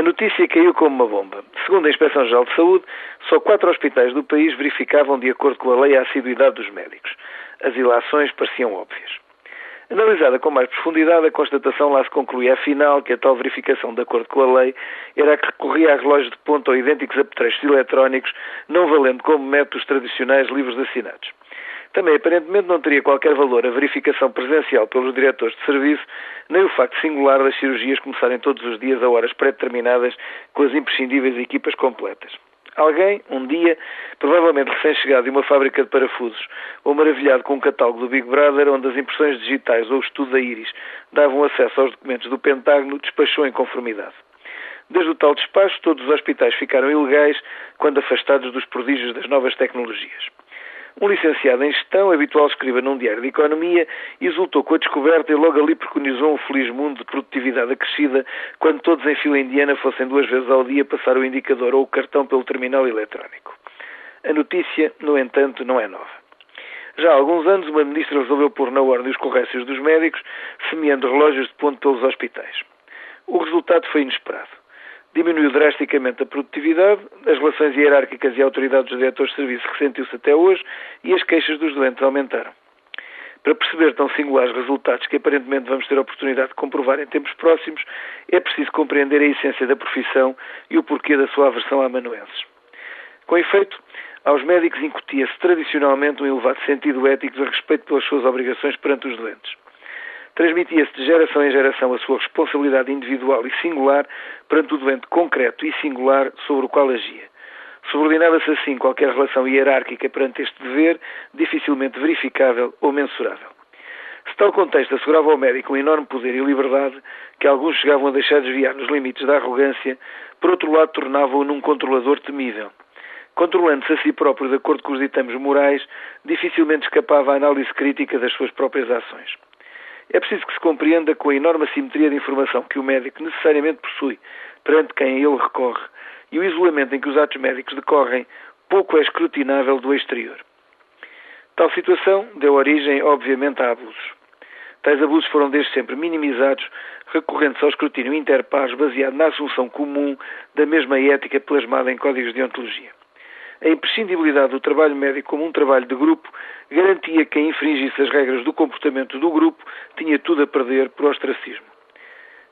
A notícia caiu como uma bomba. Segundo a Inspeção-Geral de Saúde, só quatro hospitais do país verificavam, de acordo com a lei, a assiduidade dos médicos. As ilações pareciam óbvias. Analisada com mais profundidade, a constatação lá se concluía, afinal, que a tal verificação, de acordo com a lei, era a que recorria a relógios de ponta ou idênticos apetrechos eletrónicos, não valendo como métodos tradicionais livros assinados. Também, aparentemente, não teria qualquer valor a verificação presencial pelos diretores de serviço, nem o facto singular das cirurgias começarem todos os dias a horas pré-determinadas com as imprescindíveis equipas completas. Alguém, um dia, provavelmente recém-chegado de uma fábrica de parafusos, ou maravilhado com um catálogo do Big Brother, onde as impressões digitais ou o estudo da íris davam acesso aos documentos do Pentágono, despachou em conformidade. Desde o tal despacho, todos os hospitais ficaram ilegais quando afastados dos prodígios das novas tecnologias. Um licenciado em gestão, habitual escriba num diário de economia, exultou com a descoberta e logo ali preconizou um feliz mundo de produtividade acrescida quando todos em fila indiana fossem duas vezes ao dia passar o indicador ou o cartão pelo terminal eletrónico. A notícia, no entanto, não é nova. Já há alguns anos, uma ministra resolveu pôr na ordem os corrécios dos médicos, semeando relógios de ponto pelos hospitais. O resultado foi inesperado diminuiu drasticamente a produtividade, as relações hierárquicas e a autoridade dos diretores de serviço ressentiu-se até hoje e as queixas dos doentes aumentaram. Para perceber tão singulares resultados que aparentemente vamos ter a oportunidade de comprovar em tempos próximos, é preciso compreender a essência da profissão e o porquê da sua aversão a amanuenses. Com efeito, aos médicos incutia-se tradicionalmente um elevado sentido ético a respeito pelas suas obrigações perante os doentes. Transmitia-se de geração em geração a sua responsabilidade individual e singular perante o doente concreto e singular sobre o qual agia. Subordinava-se assim qualquer relação hierárquica perante este dever, dificilmente verificável ou mensurável. Se tal contexto assegurava ao médico um enorme poder e liberdade, que alguns chegavam a deixar desviar nos limites da arrogância, por outro lado tornava-o num controlador temível. Controlando-se a si próprio de acordo com os ditames morais, dificilmente escapava à análise crítica das suas próprias ações. É preciso que se compreenda com a enorme assimetria de informação que o médico necessariamente possui perante quem a ele recorre e o isolamento em que os atos médicos decorrem pouco é escrutinável do exterior. Tal situação deu origem, obviamente, a abusos. Tais abusos foram desde sempre minimizados, recorrentes ao escrutínio interpares baseado na assunção comum da mesma ética plasmada em códigos de ontologia a imprescindibilidade do trabalho médico como um trabalho de grupo garantia que quem infringisse as regras do comportamento do grupo tinha tudo a perder por ostracismo.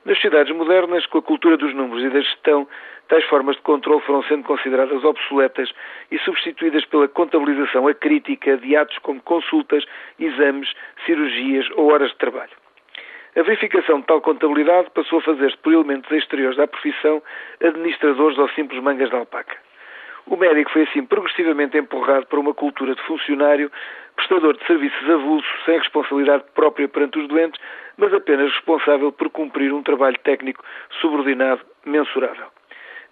Nas sociedades modernas, com a cultura dos números e da gestão, tais formas de controle foram sendo consideradas obsoletas e substituídas pela contabilização acrítica de atos como consultas, exames, cirurgias ou horas de trabalho. A verificação de tal contabilidade passou a fazer-se por elementos exteriores da profissão, administradores ou simples mangas de alpaca. O médico foi assim progressivamente empurrado para uma cultura de funcionário, prestador de serviços avulso, sem responsabilidade própria perante os doentes, mas apenas responsável por cumprir um trabalho técnico subordinado, mensurável.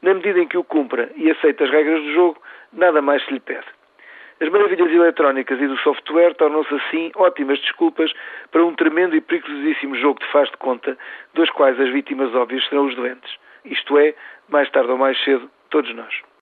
Na medida em que o cumpra e aceita as regras do jogo, nada mais se lhe pede. As maravilhas eletrónicas e do software tornam-se assim ótimas desculpas para um tremendo e perigosíssimo jogo de faz de conta, dos quais as vítimas óbvias serão os doentes. Isto é, mais tarde ou mais cedo, todos nós.